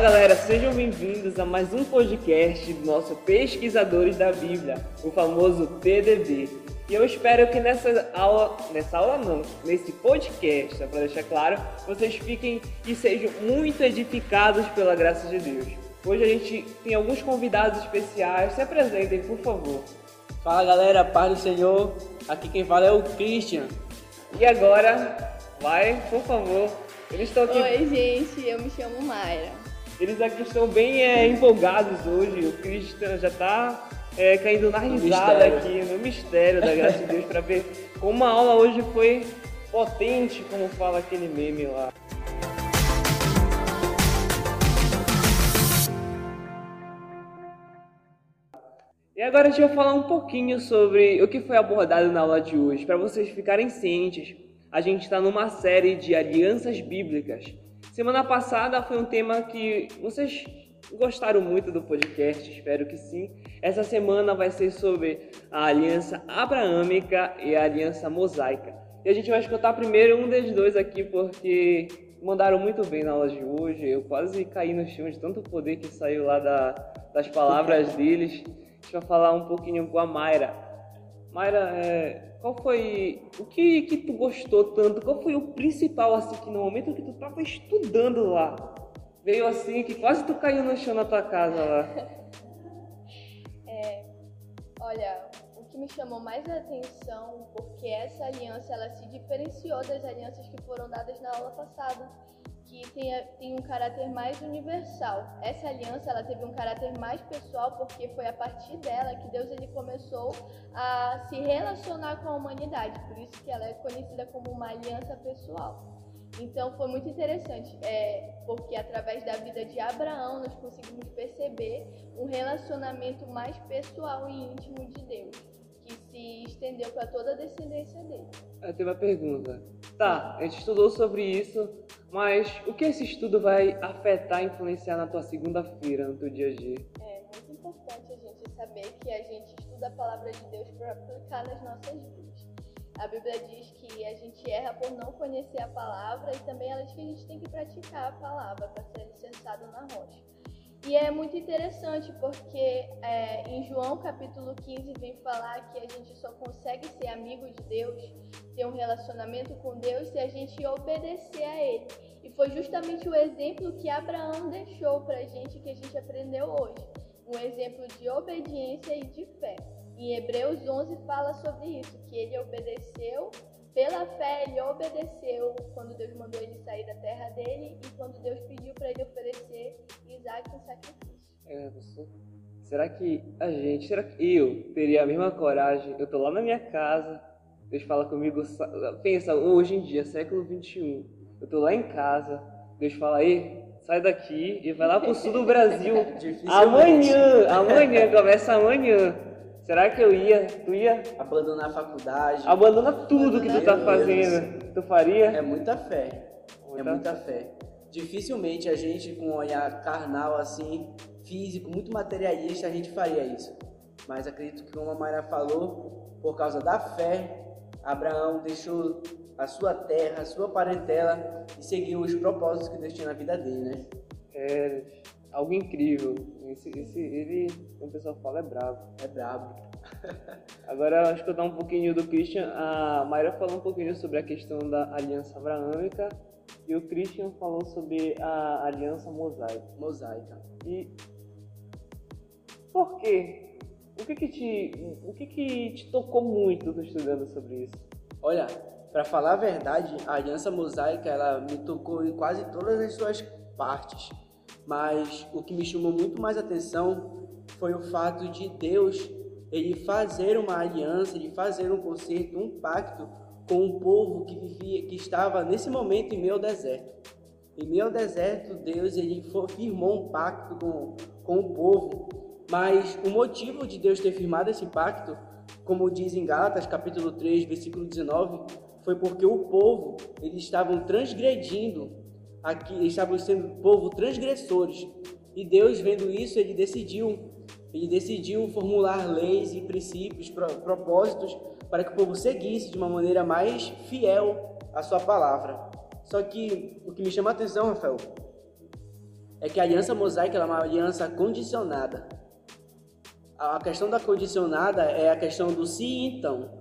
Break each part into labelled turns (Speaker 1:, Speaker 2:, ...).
Speaker 1: Fala galera, sejam bem-vindos a mais um podcast do nosso Pesquisadores da Bíblia, o famoso PDB. E eu espero que nessa aula, nessa aula não, nesse podcast, para deixar claro, vocês fiquem e sejam muito edificados pela graça de Deus. Hoje a gente tem alguns convidados especiais, se apresentem, por favor.
Speaker 2: Fala galera, paz do Senhor, aqui quem fala é o Christian.
Speaker 1: E agora, vai, por favor, eles estão aqui.
Speaker 3: Oi, gente, eu me chamo Mayra.
Speaker 1: Eles aqui estão bem é, empolgados hoje. O Christian já está é, caindo na risada aqui, no mistério da graça de Deus, para ver como a aula hoje foi potente, como fala aquele meme lá. E agora a gente vai falar um pouquinho sobre o que foi abordado na aula de hoje, para vocês ficarem cientes a gente está numa série de alianças bíblicas. Semana passada foi um tema que vocês gostaram muito do podcast, espero que sim. Essa semana vai ser sobre a aliança abraâmica e a aliança mosaica. E a gente vai escutar primeiro um dos dois aqui porque mandaram muito bem na aula de hoje. Eu quase caí no chão de tanto poder que saiu lá da, das palavras deles. A gente vai falar um pouquinho com a Mayra. Mayra, é, qual foi o que que tu gostou tanto? Qual foi o principal assim que no momento que tu estava estudando lá veio assim que quase tu caiu no chão na tua casa lá?
Speaker 3: É, olha, o que me chamou mais a atenção porque essa aliança ela se diferenciou das alianças que foram dadas na aula passada que tem, tem um caráter mais universal. Essa aliança ela teve um caráter mais pessoal porque foi a partir dela que Deus ele começou a se relacionar com a humanidade. Por isso que ela é conhecida como uma aliança pessoal. Então foi muito interessante, é, porque através da vida de Abraão nós conseguimos perceber um relacionamento mais pessoal e íntimo de Deus, que se estendeu para toda a descendência dele.
Speaker 1: Eu tenho uma pergunta. Tá, a gente estudou sobre isso, mas o que esse estudo vai afetar, influenciar na tua segunda-feira, no teu dia a dia?
Speaker 3: É muito importante a gente saber que a gente estuda a palavra de Deus para aplicar nas nossas vidas. A Bíblia diz que a gente erra por não conhecer a palavra e também ela diz que a gente tem que praticar a palavra para ser licenciado na rocha. E é muito interessante porque é, em João capítulo 15 vem falar que a gente só consegue ser amigo de Deus, ter um relacionamento com Deus, se a gente obedecer a Ele. E foi justamente o exemplo que Abraão deixou para a gente que a gente aprendeu hoje. Um exemplo de obediência e de fé. Em Hebreus 11 fala sobre isso, que ele obedeceu pela fé, ele obedeceu quando Deus mandou ele sair da terra dele e quando Deus pediu para ele oferecer Isaac em sacrifício.
Speaker 1: É, você... Será que a gente, será que eu teria a mesma coragem? Eu tô lá na minha casa, Deus fala comigo, pensa, hoje em dia, século 21, eu tô lá em casa, Deus fala, aí, sai daqui e vai lá pro sul do Brasil. amanhã, amanhã, começa amanhã. Será que eu ia? Tu ia?
Speaker 2: Abandonar a faculdade.
Speaker 1: Abandona tudo que tu tá fazendo. Tu faria?
Speaker 2: É muita fé. Muita? É muita fé. Dificilmente a gente, com um olhar carnal assim, físico, muito materialista, a gente faria isso. Mas acredito que, como a Mayra falou, por causa da fé, Abraão deixou a sua terra, a sua parentela e seguiu os propósitos que Deus tinha na vida dele, né?
Speaker 1: É algo incrível. Esse, esse, ele, como o pessoal fala, é brabo.
Speaker 2: É brabo.
Speaker 1: Agora, acho que eu dar um pouquinho do Christian. A Mayra falou um pouquinho sobre a questão da aliança abraâmica e o Christian falou sobre a aliança mosaica.
Speaker 2: Mosaica.
Speaker 1: E por quê? O que que te, o que que te tocou muito estudando sobre isso?
Speaker 2: Olha, para falar a verdade, a aliança mosaica ela me tocou em quase todas as suas partes mas o que me chamou muito mais atenção foi o fato de Deus ele fazer uma aliança, ele fazer um concerto, um pacto com um povo que vivia, que estava nesse momento em meio ao deserto. Em meio ao deserto, Deus ele firmou um pacto com, com o povo, mas o motivo de Deus ter firmado esse pacto, como diz em Gálatas capítulo 3, versículo 19, foi porque o povo eles estavam transgredindo aqui estavam sendo povo transgressores. E Deus, vendo isso, ele decidiu, ele decidiu formular leis e princípios, propósitos para que o povo seguisse de uma maneira mais fiel à sua palavra. Só que o que me chama a atenção, Rafael, é que a aliança mosaica é uma aliança condicionada. A questão da condicionada é a questão do se então.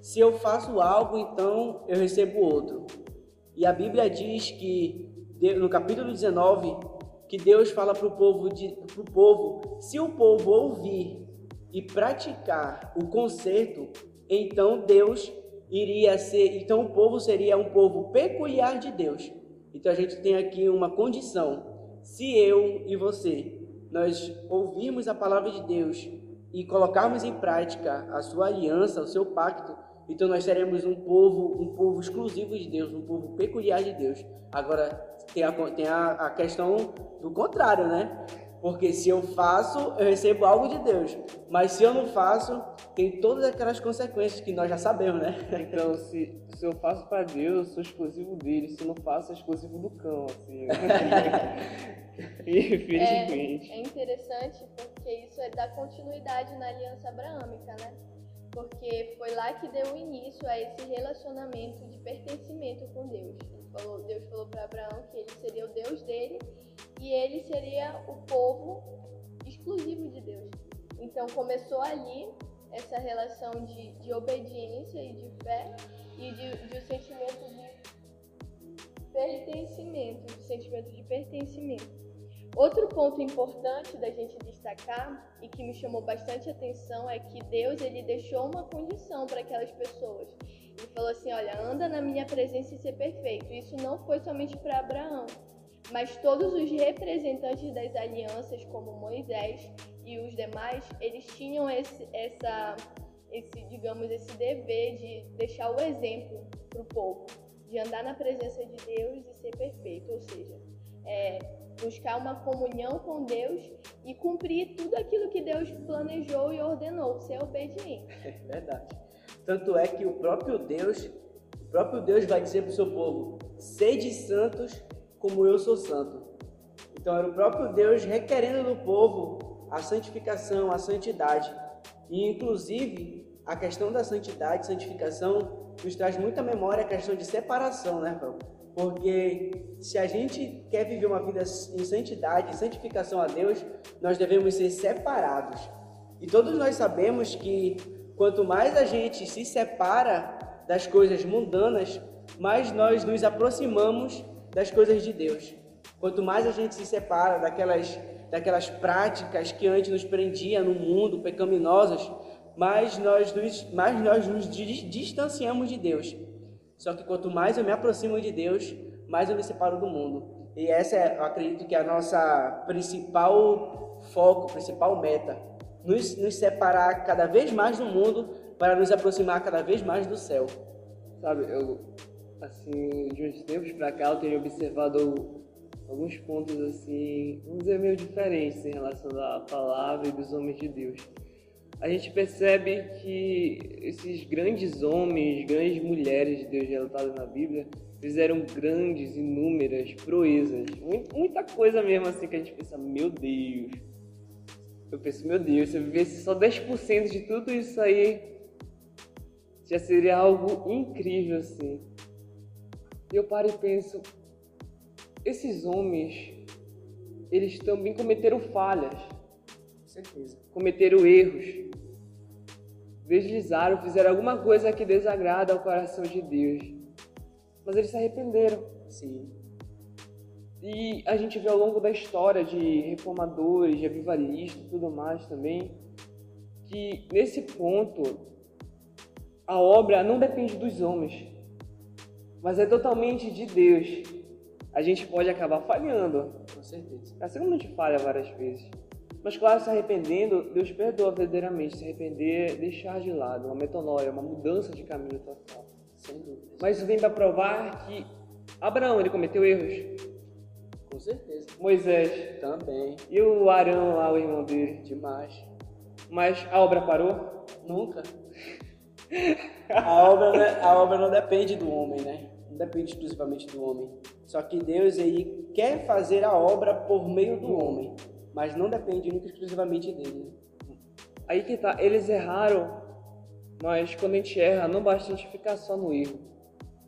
Speaker 2: Se eu faço algo, então eu recebo outro. E a Bíblia diz que, no capítulo 19, que Deus fala para o povo, pro povo, se o povo ouvir e praticar o conserto, então Deus iria ser, então o povo seria um povo peculiar de Deus. Então a gente tem aqui uma condição. Se eu e você nós ouvirmos a palavra de Deus e colocarmos em prática a sua aliança, o seu pacto, então nós seremos um povo, um povo exclusivo de Deus, um povo peculiar de Deus. Agora tem a, tem a, a questão do contrário, né? Porque se eu faço, eu recebo algo de Deus. Mas se eu não faço, tem todas aquelas consequências que nós já sabemos, né?
Speaker 1: Então, se, se eu faço para Deus, eu sou exclusivo dele. Se eu não faço, é exclusivo do cão, assim.
Speaker 3: Infelizmente. É, é interessante porque isso é dar continuidade na aliança abraâmica, né? Porque foi lá que deu início a esse relacionamento de pertencimento com Deus. Falou, Deus falou para Abraão que ele seria o Deus dele e ele seria o povo exclusivo de Deus. Então começou ali essa relação de, de obediência e de fé e de, de um sentimento de pertencimento, de sentimento de pertencimento. Outro ponto importante da gente destacar e que me chamou bastante atenção é que Deus ele deixou uma condição para aquelas pessoas. Ele falou assim: olha, anda na minha presença e ser perfeito. Isso não foi somente para Abraão, mas todos os representantes das alianças, como Moisés e os demais, eles tinham esse, essa, esse, digamos, esse dever de deixar o exemplo para o povo, de andar na presença de Deus e ser perfeito, ou seja, é, buscar uma comunhão com Deus e cumprir tudo aquilo que Deus planejou e ordenou, ser obediente.
Speaker 2: É verdade. Tanto é que o próprio Deus, o próprio Deus vai dizer para o seu povo: sede santos como eu sou santo. Então era o próprio Deus requerendo do povo a santificação, a santidade. E inclusive a questão da santidade, santificação, nos traz muita memória a questão de separação, né, Paulo? Porque se a gente quer viver uma vida em santidade, em santificação a Deus, nós devemos ser separados. E todos nós sabemos que quanto mais a gente se separa das coisas mundanas, mais nós nos aproximamos das coisas de Deus. Quanto mais a gente se separa daquelas, daquelas práticas que antes nos prendiam no mundo, pecaminosas, mais nós nos, mais nós nos distanciamos de Deus. Só que quanto mais eu me aproximo de Deus, mais eu me separo do mundo. E essa é, eu acredito que é a nossa principal foco, principal meta. Nos, nos separar cada vez mais do mundo para nos aproximar cada vez mais do céu.
Speaker 1: Sabe, eu, assim, de uns tempos para cá, eu tenho observado alguns pontos, assim, vamos dizer, meio diferentes em relação à palavra e dos homens de Deus a gente percebe que esses grandes homens, grandes mulheres de Deus relatadas na Bíblia fizeram grandes, inúmeras proezas. Muita coisa mesmo assim que a gente pensa, meu Deus. Eu penso, meu Deus, se eu vivesse só 10% de tudo isso aí, já seria algo incrível assim. E eu paro e penso, esses homens, eles também cometeram falhas
Speaker 2: certeza.
Speaker 1: Cometeram erros. Deslizaram, fizeram alguma coisa que desagrada ao coração de Deus. Mas eles se arrependeram.
Speaker 2: Sim.
Speaker 1: E a gente vê ao longo da história de reformadores, de avivalistas e tudo mais também, que nesse ponto a obra não depende dos homens, mas é totalmente de Deus. A gente pode acabar falhando.
Speaker 2: Com certeza.
Speaker 1: Assim como a gente falha várias vezes. Mas, claro, se arrependendo, Deus perdoa verdadeiramente. Se arrepender, deixar de lado, uma metanoia, uma mudança de caminho total.
Speaker 2: Sem dúvida.
Speaker 1: Mas isso vem para provar que Abraão, ele cometeu erros.
Speaker 2: Com certeza.
Speaker 1: Moisés.
Speaker 2: Também.
Speaker 1: E o Arão lá, o irmão dele.
Speaker 2: Demais.
Speaker 1: Mas a obra parou?
Speaker 2: Nunca. a, obra, né, a obra não depende do homem, né? Não depende exclusivamente do homem. Só que Deus ele quer fazer a obra por meio do homem mas não depende única exclusivamente dele.
Speaker 1: Aí que tá, eles erraram, mas quando a gente erra, não basta a gente ficar só no erro.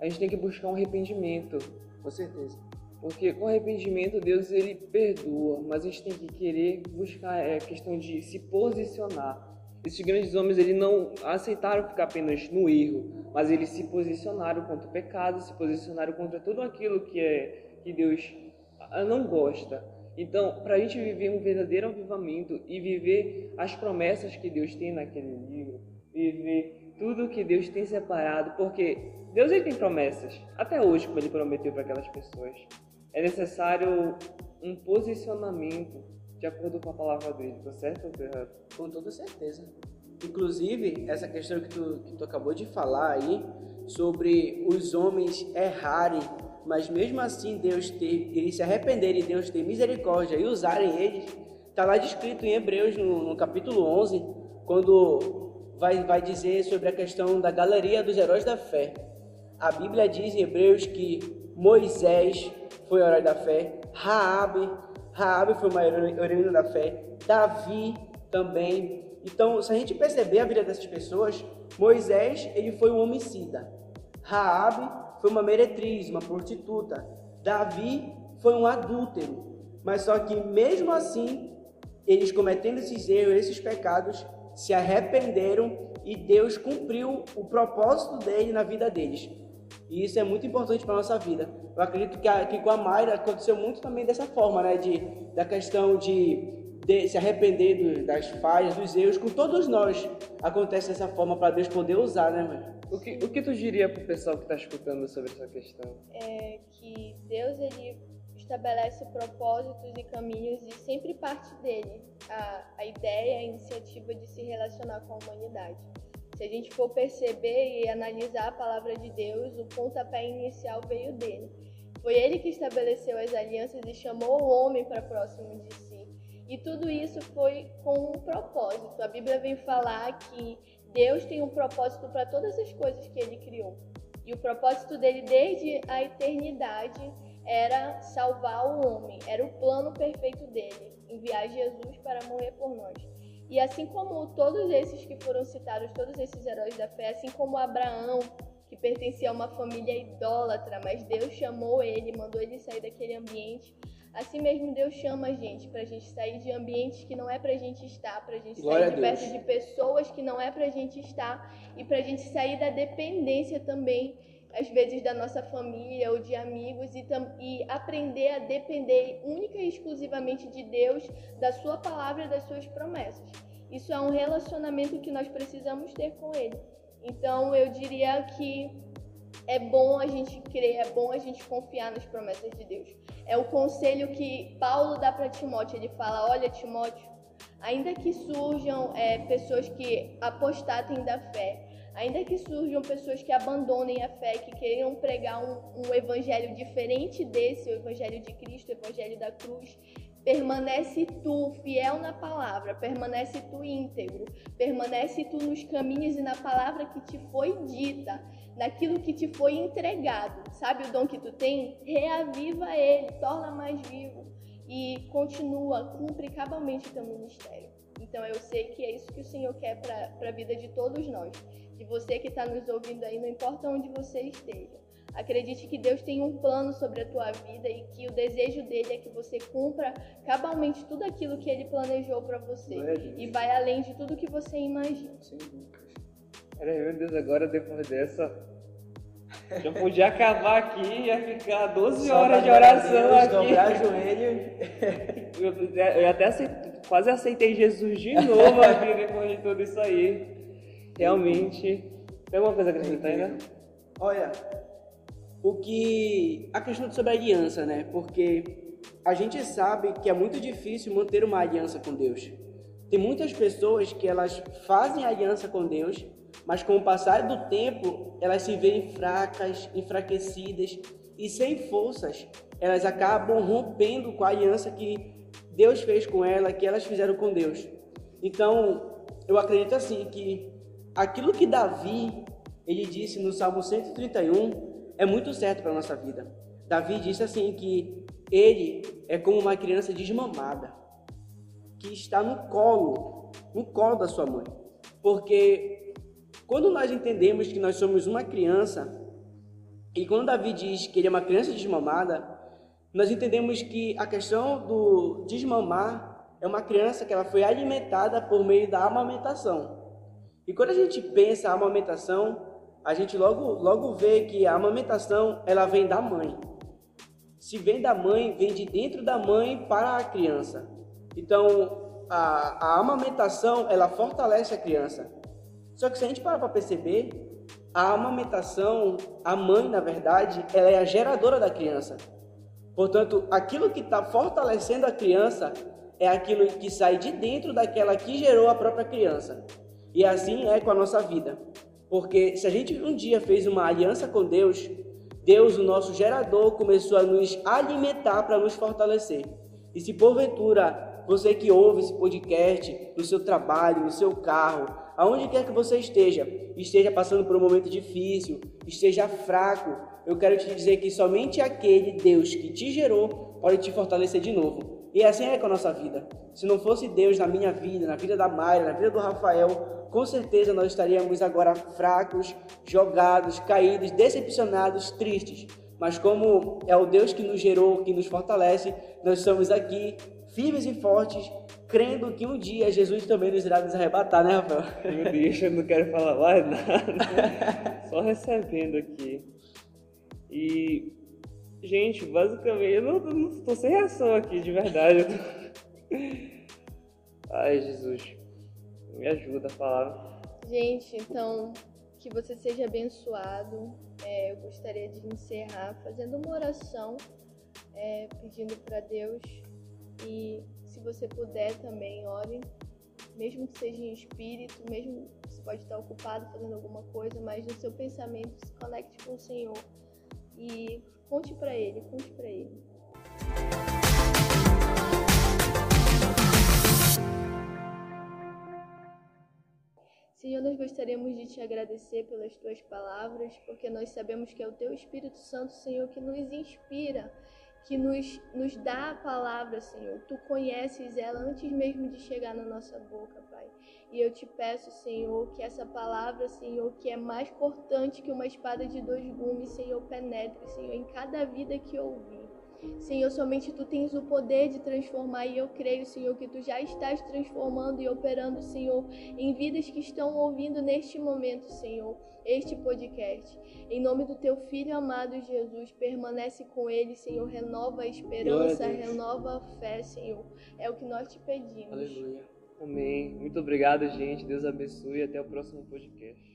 Speaker 1: A gente tem que buscar um arrependimento.
Speaker 2: Com certeza.
Speaker 1: Porque com arrependimento Deus ele perdoa, mas a gente tem que querer buscar é, a questão de se posicionar. Esses grandes homens eles não aceitaram ficar apenas no erro, mas eles se posicionaram contra o pecado, se posicionaram contra tudo aquilo que é que Deus não gosta. Então, para a gente viver um verdadeiro avivamento e viver as promessas que Deus tem naquele livro, viver tudo que Deus tem separado, porque Deus ele tem promessas, até hoje, como ele prometeu para aquelas pessoas. É necessário um posicionamento de acordo com a palavra dele, tá certo ou errado?
Speaker 2: Com toda certeza. Inclusive, essa questão que tu, que tu acabou de falar aí, sobre os homens errarem mas mesmo assim Deus ter, eles se arrependerem, Deus ter misericórdia e usarem eles, está lá descrito em Hebreus no, no, capítulo 11, quando vai, vai dizer sobre a questão da galeria dos heróis da fé. A Bíblia diz em Hebreus que Moisés foi herói da fé, Raabe, Raabe foi uma heroína da fé, Davi também. Então, se a gente perceber a vida dessas pessoas, Moisés ele foi um homicida, Raabe foi uma meretriz, uma prostituta. Davi foi um adúltero. Mas só que mesmo assim, eles cometendo esses erros, esses pecados, se arrependeram e Deus cumpriu o propósito dele na vida deles. E isso é muito importante para nossa vida. Eu acredito que, a, que com a Mayra aconteceu muito também dessa forma, né? De, da questão de, de se arrepender do, das falhas, dos erros. Com todos nós acontece dessa forma para Deus poder usar, né, mãe?
Speaker 1: O que, o que tu diria pro pessoal que está escutando sobre essa questão?
Speaker 3: É que Deus ele estabelece propósitos e caminhos e sempre parte dele a, a ideia, a iniciativa de se relacionar com a humanidade. Se a gente for perceber e analisar a palavra de Deus, o pontapé inicial veio dele. Foi ele que estabeleceu as alianças e chamou o homem para próximo de si. E tudo isso foi com um propósito. A Bíblia vem falar que Deus tem um propósito para todas as coisas que ele criou. E o propósito dele desde a eternidade era salvar o homem, era o plano perfeito dele, enviar Jesus para morrer por nós. E assim como todos esses que foram citados, todos esses heróis da fé, assim como Abraão, que pertencia a uma família idólatra, mas Deus chamou ele, mandou ele sair daquele ambiente Assim mesmo Deus chama a gente para a gente sair de ambientes que não é para a gente estar, para a gente Glória sair de perto de pessoas que não é para a gente estar e para a gente sair da dependência também, às vezes da nossa família ou de amigos e, e aprender a depender única e exclusivamente de Deus, da Sua palavra e das Suas promessas. Isso é um relacionamento que nós precisamos ter com Ele. Então eu diria que é bom a gente crer, é bom a gente confiar nas promessas de Deus. É o conselho que Paulo dá para Timóteo. Ele fala: Olha, Timóteo, ainda que surjam é, pessoas que apostatem da fé, ainda que surjam pessoas que abandonem a fé, que queiram pregar um, um evangelho diferente desse, o evangelho de Cristo, o evangelho da cruz, Permanece tu fiel na palavra, permanece tu íntegro, permanece tu nos caminhos e na palavra que te foi dita, naquilo que te foi entregado. Sabe o dom que tu tem? Reaviva ele, torna mais vivo e continua, cumpre cabalmente o teu ministério. Então eu sei que é isso que o Senhor quer para a vida de todos nós. De você que está nos ouvindo aí, não importa onde você esteja. Acredite que Deus tem um plano sobre a tua vida e que o desejo dele é que você cumpra cabalmente tudo aquilo que ele planejou para você. e vai além de tudo que você imagina. Sim,
Speaker 1: Peraí, meu Deus, agora depois dessa. Eu podia acabar aqui e ia ficar 12 Só horas de oração Deus, aqui.
Speaker 2: Dobrar joelho.
Speaker 1: Eu, eu até aceitei, quase aceitei Jesus de novo aqui depois de tudo isso aí. Realmente. Tem alguma coisa a acrescentar ainda?
Speaker 2: Olha, o que a questão sobre a aliança, né? Porque a gente sabe que é muito difícil manter uma aliança com Deus. Tem muitas pessoas que elas fazem aliança com Deus, mas com o passar do tempo, elas se veem fracas, enfraquecidas e sem forças. Elas acabam rompendo com a aliança que Deus fez com ela, que elas fizeram com Deus. Então, eu acredito assim que aquilo que Davi, ele disse no Salmo 131, é muito certo para nossa vida. Davi disse assim que ele é como uma criança desmamada, que está no colo, no colo da sua mãe. Porque quando nós entendemos que nós somos uma criança, e quando Davi diz que ele é uma criança desmamada, nós entendemos que a questão do desmamar é uma criança que ela foi alimentada por meio da amamentação. E quando a gente pensa a amamentação, a gente logo, logo vê que a amamentação ela vem da mãe. Se vem da mãe, vem de dentro da mãe para a criança. Então, a, a amamentação ela fortalece a criança. Só que se a gente parar para perceber, a amamentação, a mãe, na verdade, ela é a geradora da criança. Portanto, aquilo que está fortalecendo a criança é aquilo que sai de dentro daquela que gerou a própria criança. E assim é com a nossa vida. Porque se a gente um dia fez uma aliança com Deus, Deus, o nosso gerador, começou a nos alimentar para nos fortalecer. E se porventura você que ouve esse podcast no seu trabalho, no seu carro, aonde quer que você esteja, esteja passando por um momento difícil, esteja fraco, eu quero te dizer que somente aquele Deus que te gerou pode te fortalecer de novo. E assim é com a nossa vida. Se não fosse Deus na minha vida, na vida da Mayra, na vida do Rafael, com certeza nós estaríamos agora fracos, jogados, caídos, decepcionados, tristes. Mas como é o Deus que nos gerou, que nos fortalece, nós estamos aqui firmes e fortes, crendo que um dia Jesus também nos irá nos arrebatar, né, Rafael?
Speaker 1: Meu Deus, eu não quero falar mais nada. Só recebendo aqui. E Gente, basicamente, eu não, não tô sem reação aqui, de verdade. Ai, Jesus. Me ajuda a falar.
Speaker 3: Gente, então, que você seja abençoado. É, eu gostaria de encerrar fazendo uma oração, é, pedindo para Deus. E se você puder também, ore. Mesmo que seja em espírito, mesmo que você pode estar ocupado fazendo alguma coisa, mas no seu pensamento se conecte com o Senhor. E Conte para ele, conte para ele. Senhor, nós gostaríamos de te agradecer pelas tuas palavras, porque nós sabemos que é o teu Espírito Santo, Senhor, que nos inspira, que nos, nos dá a palavra, Senhor. Tu conheces ela antes mesmo de chegar na nossa boca, Pai. E eu te peço, Senhor, que essa palavra, Senhor, que é mais cortante que uma espada de dois gumes, Senhor, penetre, Senhor, em cada vida que ouvir. Senhor, somente tu tens o poder de transformar e eu creio, Senhor, que tu já estás transformando e operando, Senhor, em vidas que estão ouvindo neste momento, Senhor, este podcast. Em nome do teu filho amado Jesus, permanece com ele, Senhor, renova a esperança, renova a fé, Senhor. É o que nós te pedimos.
Speaker 2: Aleluia.
Speaker 1: Amém. Muito obrigado, gente. Deus abençoe e até o próximo podcast.